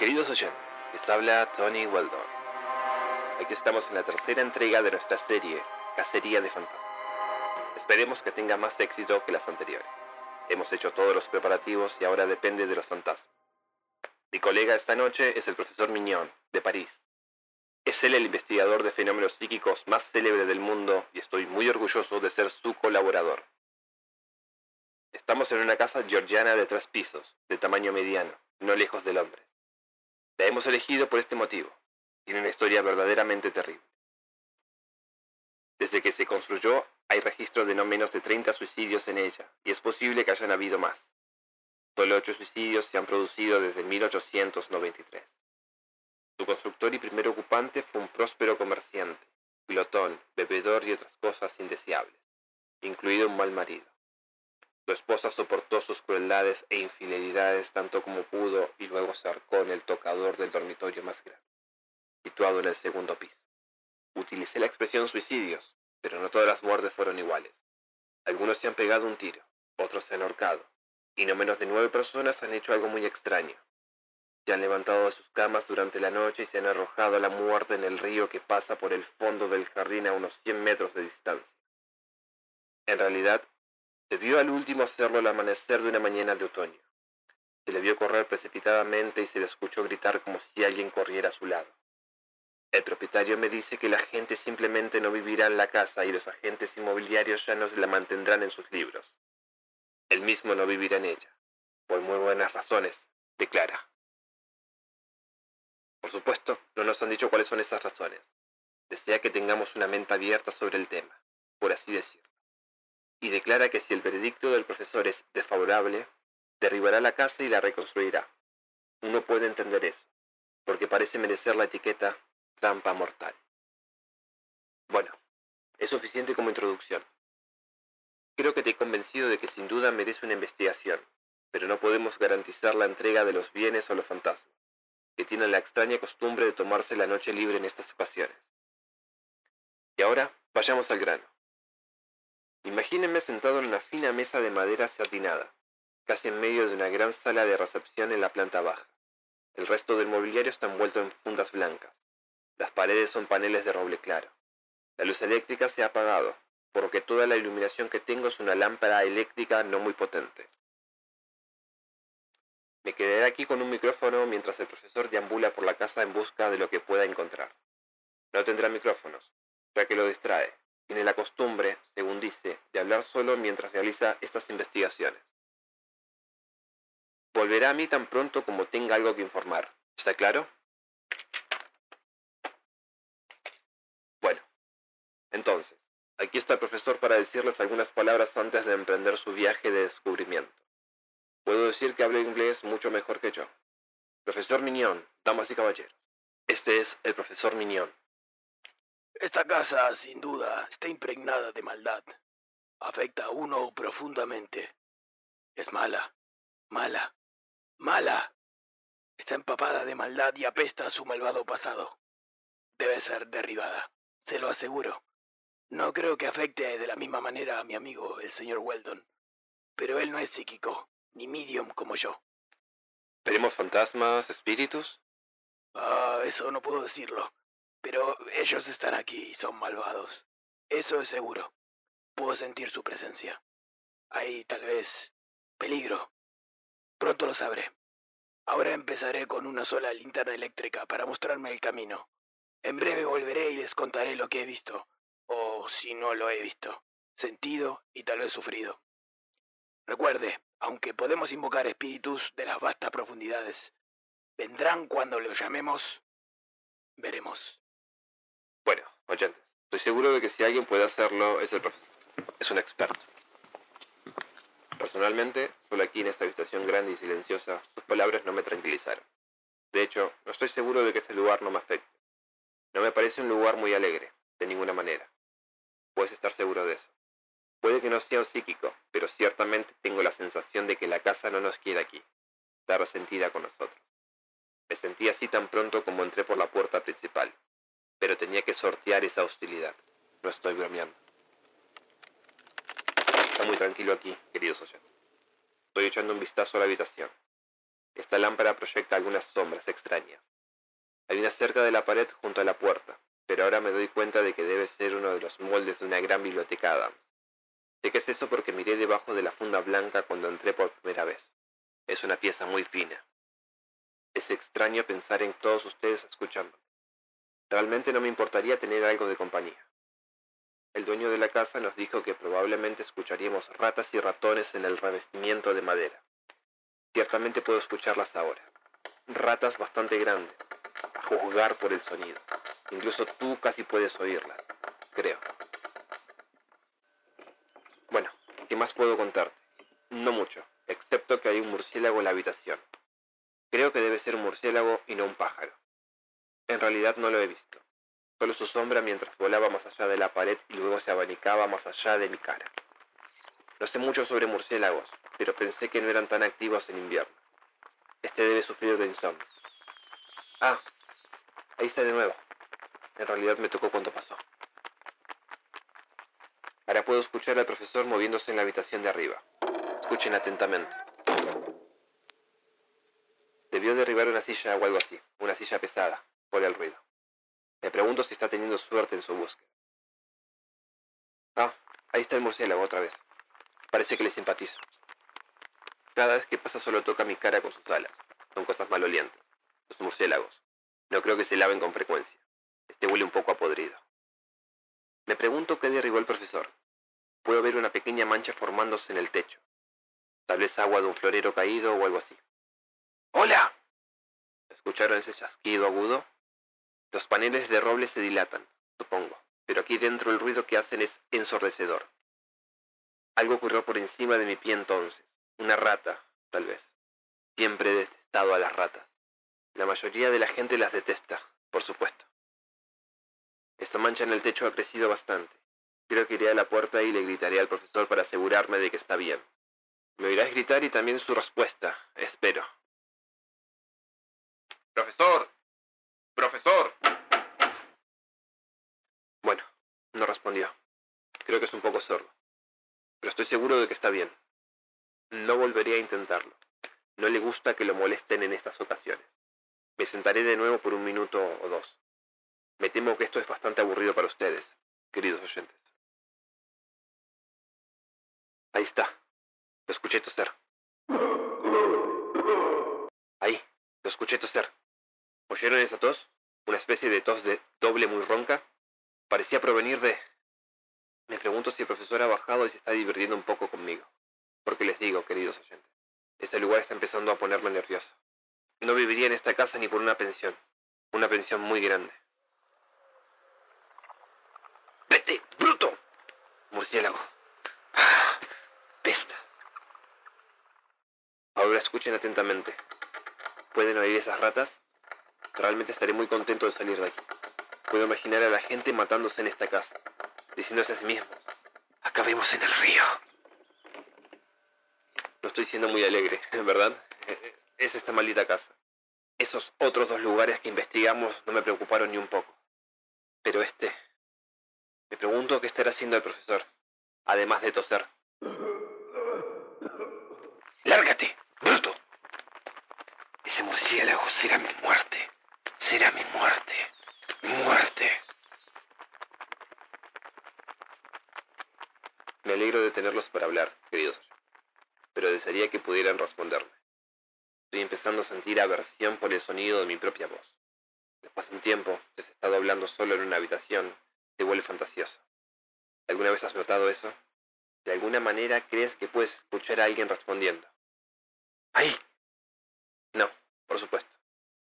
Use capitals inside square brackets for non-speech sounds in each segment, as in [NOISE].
Queridos oyentes, les habla Tony Weldon. Aquí estamos en la tercera entrega de nuestra serie, Cacería de Fantasmas. Esperemos que tenga más éxito que las anteriores. Hemos hecho todos los preparativos y ahora depende de los fantasmas. Mi colega esta noche es el profesor Mignon, de París. Es él el investigador de fenómenos psíquicos más célebre del mundo y estoy muy orgulloso de ser su colaborador. Estamos en una casa georgiana de tres pisos, de tamaño mediano, no lejos del hombre. La hemos elegido por este motivo. Tiene una historia verdaderamente terrible. Desde que se construyó hay registro de no menos de 30 suicidios en ella, y es posible que hayan habido más. Solo ocho suicidios se han producido desde 1893. Su constructor y primer ocupante fue un próspero comerciante, glotón, bebedor y otras cosas indeseables, incluido un mal marido. Su esposa soportó sus crueldades e infidelidades tanto como pudo y luego se arcó en el tocador del dormitorio más grande, situado en el segundo piso. Utilicé la expresión suicidios, pero no todas las muertes fueron iguales. Algunos se han pegado un tiro, otros se han ahorcado, y no menos de nueve personas han hecho algo muy extraño. Se han levantado de sus camas durante la noche y se han arrojado a la muerte en el río que pasa por el fondo del jardín a unos 100 metros de distancia. En realidad, se vio al último hacerlo al amanecer de una mañana de otoño. Se le vio correr precipitadamente y se le escuchó gritar como si alguien corriera a su lado. El propietario me dice que la gente simplemente no vivirá en la casa y los agentes inmobiliarios ya no se la mantendrán en sus libros. Él mismo no vivirá en ella, por muy buenas razones, declara. Por supuesto, no nos han dicho cuáles son esas razones. Desea que tengamos una mente abierta sobre el tema, por así decirlo y declara que si el veredicto del profesor es desfavorable, derribará la casa y la reconstruirá. Uno puede entender eso, porque parece merecer la etiqueta trampa mortal. Bueno, es suficiente como introducción. Creo que te he convencido de que sin duda merece una investigación, pero no podemos garantizar la entrega de los bienes o los fantasmas, que tienen la extraña costumbre de tomarse la noche libre en estas ocasiones. Y ahora, vayamos al grano. Imagínenme sentado en una fina mesa de madera satinada, casi en medio de una gran sala de recepción en la planta baja. El resto del mobiliario está envuelto en fundas blancas. Las paredes son paneles de roble claro. La luz eléctrica se ha apagado, por lo que toda la iluminación que tengo es una lámpara eléctrica no muy potente. Me quedaré aquí con un micrófono mientras el profesor deambula por la casa en busca de lo que pueda encontrar. No tendrá micrófonos, ya que lo distrae. Tiene la costumbre, según dice, de hablar solo mientras realiza estas investigaciones. Volverá a mí tan pronto como tenga algo que informar. ¿Está claro? Bueno, entonces, aquí está el profesor para decirles algunas palabras antes de emprender su viaje de descubrimiento. Puedo decir que habla inglés mucho mejor que yo. Profesor Mignon, damas y caballeros. Este es el profesor Mignon. Esta casa, sin duda, está impregnada de maldad. Afecta a uno profundamente. Es mala, mala, mala. Está empapada de maldad y apesta a su malvado pasado. Debe ser derribada, se lo aseguro. No creo que afecte de la misma manera a mi amigo, el señor Weldon. Pero él no es psíquico, ni medium como yo. ¿Veremos fantasmas, espíritus? Ah, eso no puedo decirlo. Pero ellos están aquí y son malvados. Eso es seguro. Puedo sentir su presencia. Hay tal vez peligro. Pronto lo sabré. Ahora empezaré con una sola linterna eléctrica para mostrarme el camino. En breve volveré y les contaré lo que he visto, o si no lo he visto, sentido y tal vez sufrido. Recuerde, aunque podemos invocar espíritus de las vastas profundidades, vendrán cuando los llamemos. Veremos. Bueno, oyentes, estoy seguro de que si alguien puede hacerlo es el profesor. Es un experto. Personalmente, solo aquí en esta habitación grande y silenciosa, sus palabras no me tranquilizaron. De hecho, no estoy seguro de que este lugar no me afecte. No me parece un lugar muy alegre, de ninguna manera. Puedes estar seguro de eso. Puede que no sea un psíquico, pero ciertamente tengo la sensación de que la casa no nos quiere aquí. Está resentida con nosotros. Me sentí así tan pronto como entré por la puerta principal, pero tenía que sortear esa hostilidad. No estoy bromeando. Está muy tranquilo aquí, queridos oyentes. Estoy echando un vistazo a la habitación. Esta lámpara proyecta algunas sombras extrañas. Hay una cerca de la pared junto a la puerta, pero ahora me doy cuenta de que debe ser uno de los moldes de una gran biblioteca Adams. Sé que es eso porque miré debajo de la funda blanca cuando entré por primera vez. Es una pieza muy fina. Es extraño pensar en todos ustedes escuchando. Realmente no me importaría tener algo de compañía. El dueño de la casa nos dijo que probablemente escucharíamos ratas y ratones en el revestimiento de madera. Ciertamente puedo escucharlas ahora. Ratas bastante grandes, a juzgar por el sonido. Incluso tú casi puedes oírlas, creo. Bueno, ¿qué más puedo contarte? No mucho, excepto que hay un murciélago en la habitación. Creo que debe ser un murciélago y no un pájaro. En realidad no lo he visto. Solo su sombra mientras volaba más allá de la pared y luego se abanicaba más allá de mi cara. No sé mucho sobre murciélagos, pero pensé que no eran tan activos en invierno. Este debe sufrir de insomnio. Ah, ahí está de nuevo. En realidad me tocó cuando pasó. Ahora puedo escuchar al profesor moviéndose en la habitación de arriba. Escuchen atentamente. Debió derribar una silla o algo así, una silla pesada, por el ruido. Me pregunto si está teniendo suerte en su búsqueda. Ah, ahí está el murciélago otra vez. Parece que le simpatizo. Cada vez que pasa solo toca mi cara con sus alas. Son cosas malolientes. Los murciélagos. No creo que se laven con frecuencia. Este huele un poco a podrido. Me pregunto qué derribó el profesor. Puedo ver una pequeña mancha formándose en el techo. Tal vez agua de un florero caído o algo así. ¡Hola! ¿Escucharon ese chasquido agudo? Los paneles de roble se dilatan, supongo, pero aquí dentro el ruido que hacen es ensordecedor. Algo ocurrió por encima de mi pie entonces. Una rata, tal vez. Siempre he detestado a las ratas. La mayoría de la gente las detesta, por supuesto. Esta mancha en el techo ha crecido bastante. Creo que iré a la puerta y le gritaré al profesor para asegurarme de que está bien. Me oirás gritar y también su respuesta, espero. Profesor. Profesor. Bueno, no respondió. Creo que es un poco sordo. Pero estoy seguro de que está bien. No volveré a intentarlo. No le gusta que lo molesten en estas ocasiones. Me sentaré de nuevo por un minuto o dos. Me temo que esto es bastante aburrido para ustedes, queridos oyentes. Ahí está. Lo escuché toser. Ahí, lo escuché toser. ¿Oyeron esa tos? una especie de tos de doble muy ronca, parecía provenir de... Me pregunto si el profesor ha bajado y se está divirtiendo un poco conmigo. Porque les digo, queridos oyentes, este lugar está empezando a ponerme nervioso. No viviría en esta casa ni por una pensión. Una pensión muy grande. ¡Vete, bruto! Murciélago. Ah, Pesta. Ahora escuchen atentamente. ¿Pueden oír esas ratas? Realmente estaré muy contento de salir de aquí. Puedo imaginar a la gente matándose en esta casa, diciéndose a sí mismos, acabemos en el río. No estoy siendo muy alegre, [LAUGHS] ¿verdad? Es esta maldita casa. Esos otros dos lugares que investigamos no me preocuparon ni un poco. Pero este... Me pregunto qué estará haciendo el profesor, además de toser. ¡Lárgate, bruto! Ese murciélago será mi muerte. Será mi muerte. Muerte. Me alegro de tenerlos para hablar, queridos pero desearía que pudieran responderme. Estoy empezando a sentir aversión por el sonido de mi propia voz. Después de un tiempo, has estado hablando solo en una habitación, te vuelve fantasioso. ¿Alguna vez has notado eso? De alguna manera crees que puedes escuchar a alguien respondiendo. ¡Ahí! No, por supuesto.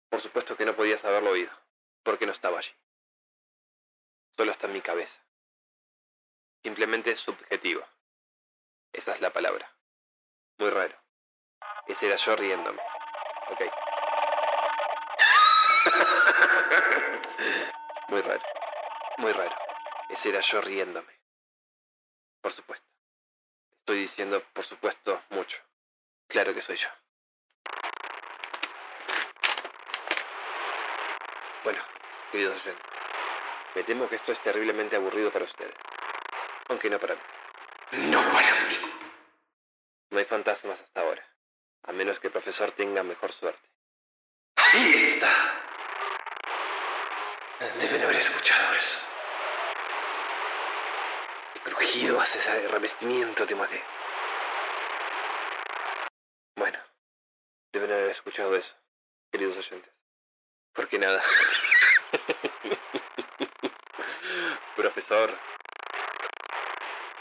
Por supuesto que no podías haberlo oído, porque no estaba allí. Solo está en mi cabeza. Simplemente subjetivo. Esa es la palabra. Muy raro. Ese era yo riéndome. Ok. [LAUGHS] Muy raro. Muy raro. Ese era yo riéndome. Por supuesto. Estoy diciendo, por supuesto, mucho. Claro que soy yo. Bueno, queridos oyentes, me temo que esto es terriblemente aburrido para ustedes. Aunque no para mí. No para mí. No hay fantasmas hasta ahora. A menos que el profesor tenga mejor suerte. Ahí está. Deben haber escuchado eso. El crujido hace ese revestimiento de madera. Bueno, deben haber escuchado eso, queridos oyentes. Porque nada. [LAUGHS] Profesor.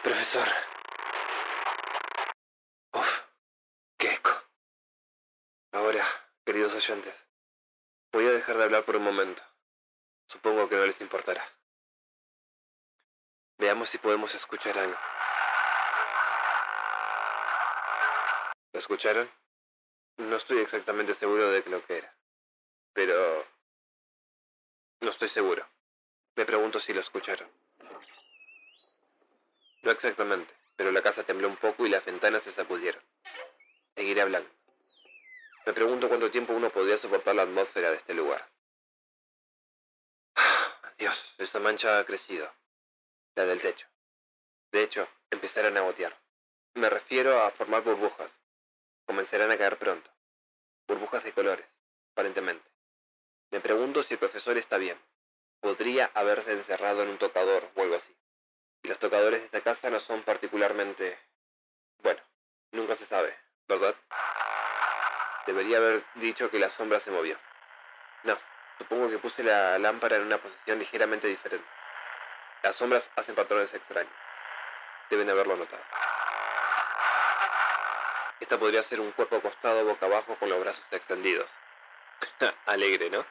Profesor. Uf, qué eco. Ahora, queridos oyentes, voy a dejar de hablar por un momento. Supongo que no les importará. Veamos si podemos escuchar algo. ¿Lo escucharon? No estoy exactamente seguro de lo que era. Pero... No estoy seguro. Me pregunto si lo escucharon. No exactamente, pero la casa tembló un poco y las ventanas se sacudieron. Seguiré hablando. Me pregunto cuánto tiempo uno podría soportar la atmósfera de este lugar. [SIGHS] Dios, esta mancha ha crecido. La del techo. De hecho, empezarán a gotear. Me refiero a formar burbujas. Comenzarán a caer pronto. Burbujas de colores, aparentemente. Me pregunto si el profesor está bien. Podría haberse encerrado en un tocador o algo así. Y los tocadores de esta casa no son particularmente... Bueno, nunca se sabe, ¿verdad? Debería haber dicho que la sombra se movió. No, supongo que puse la lámpara en una posición ligeramente diferente. Las sombras hacen patrones extraños. Deben haberlo notado. Esta podría ser un cuerpo acostado boca abajo con los brazos extendidos. [LAUGHS] Alegre, ¿no?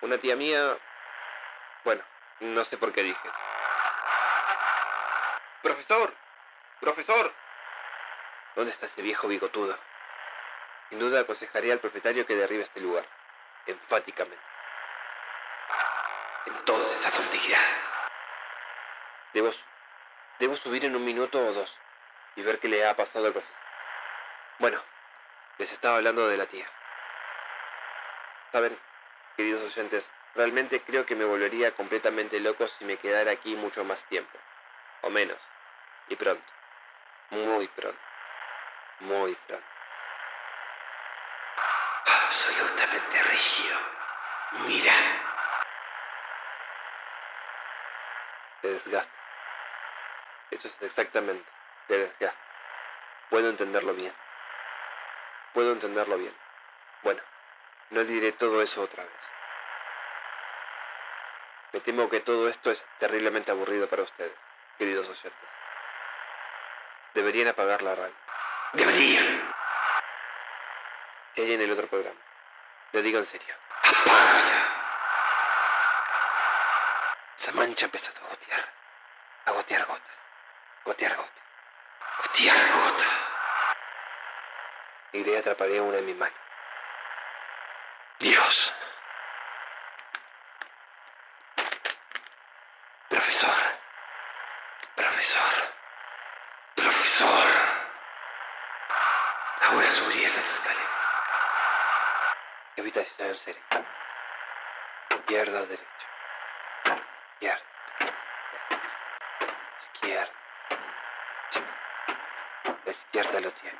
Una tía mía... Bueno, no sé por qué dije. Profesor, profesor. ¿Dónde está ese viejo bigotudo? Sin duda aconsejaría al propietario que derribe este lugar. Enfáticamente. Entonces, ¿a dónde irás? Debo, debo subir en un minuto o dos y ver qué le ha pasado al profesor. Bueno, les estaba hablando de la tía. Saben, queridos oyentes, realmente creo que me volvería completamente loco si me quedara aquí mucho más tiempo. O menos. Y pronto. Muy pronto. Muy pronto. Absolutamente rígido. Mira. De desgaste. Eso es exactamente. De desgaste. Puedo entenderlo bien. Puedo entenderlo bien. Bueno, no diré todo eso otra vez. Me temo que todo esto es terriblemente aburrido para ustedes, queridos oyentes. Deberían apagar la radio. Deberían. Ella en el otro programa. Lo digo en serio. Apágala. Esa mancha ha empezado a gotear. A gotear gotas. Gotear gotas. Gotear gotas. Iré y atraparé una en mi mano. Dios. Profesor. Profesor. Profesor. Ahora subí esas escaleras. ¿Qué habitación seré? Izquierda derecha. Izquierda. Izquierda. La izquierda lo tiene.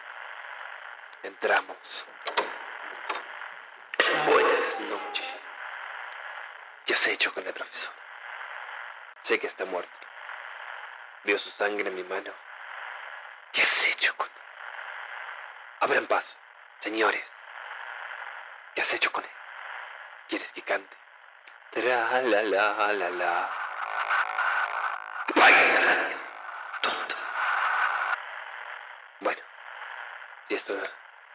Entramos. ¿Qué has hecho con el profesor? Sé que está muerto. Vio su sangre en mi mano. ¿Qué has hecho con él? Abran paso, señores. ¿Qué has hecho con él? ¿Quieres que cante? Tra la la la la. La radio. Tonto. Bueno, si esto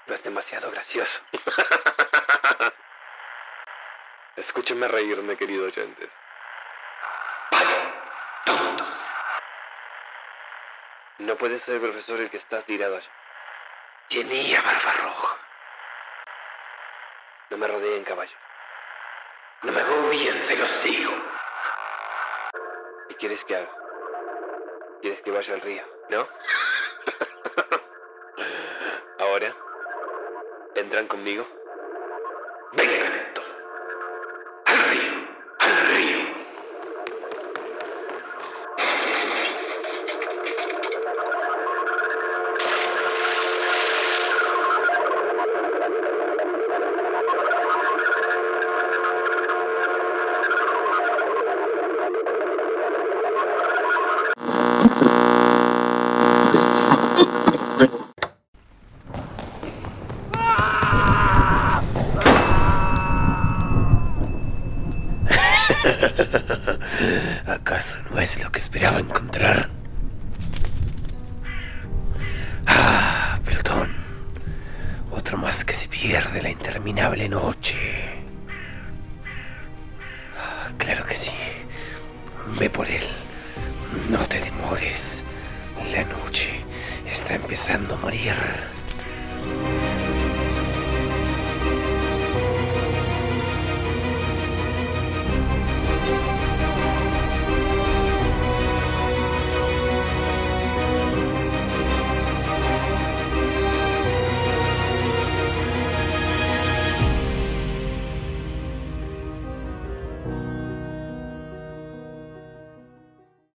no es demasiado gracioso. [LAUGHS] Escúchenme reírme, queridos oyentes. No puede ser el profesor el que está tirado allá. Tenía barba roja. No me rodeen, caballo. No me bien, se los digo. ¿Qué quieres que haga? ¿Quieres que vaya al río? ¿No? [LAUGHS] Ahora, ¿vendrán conmigo? Vengan Ve por él. No te demores. La noche está empezando a morir.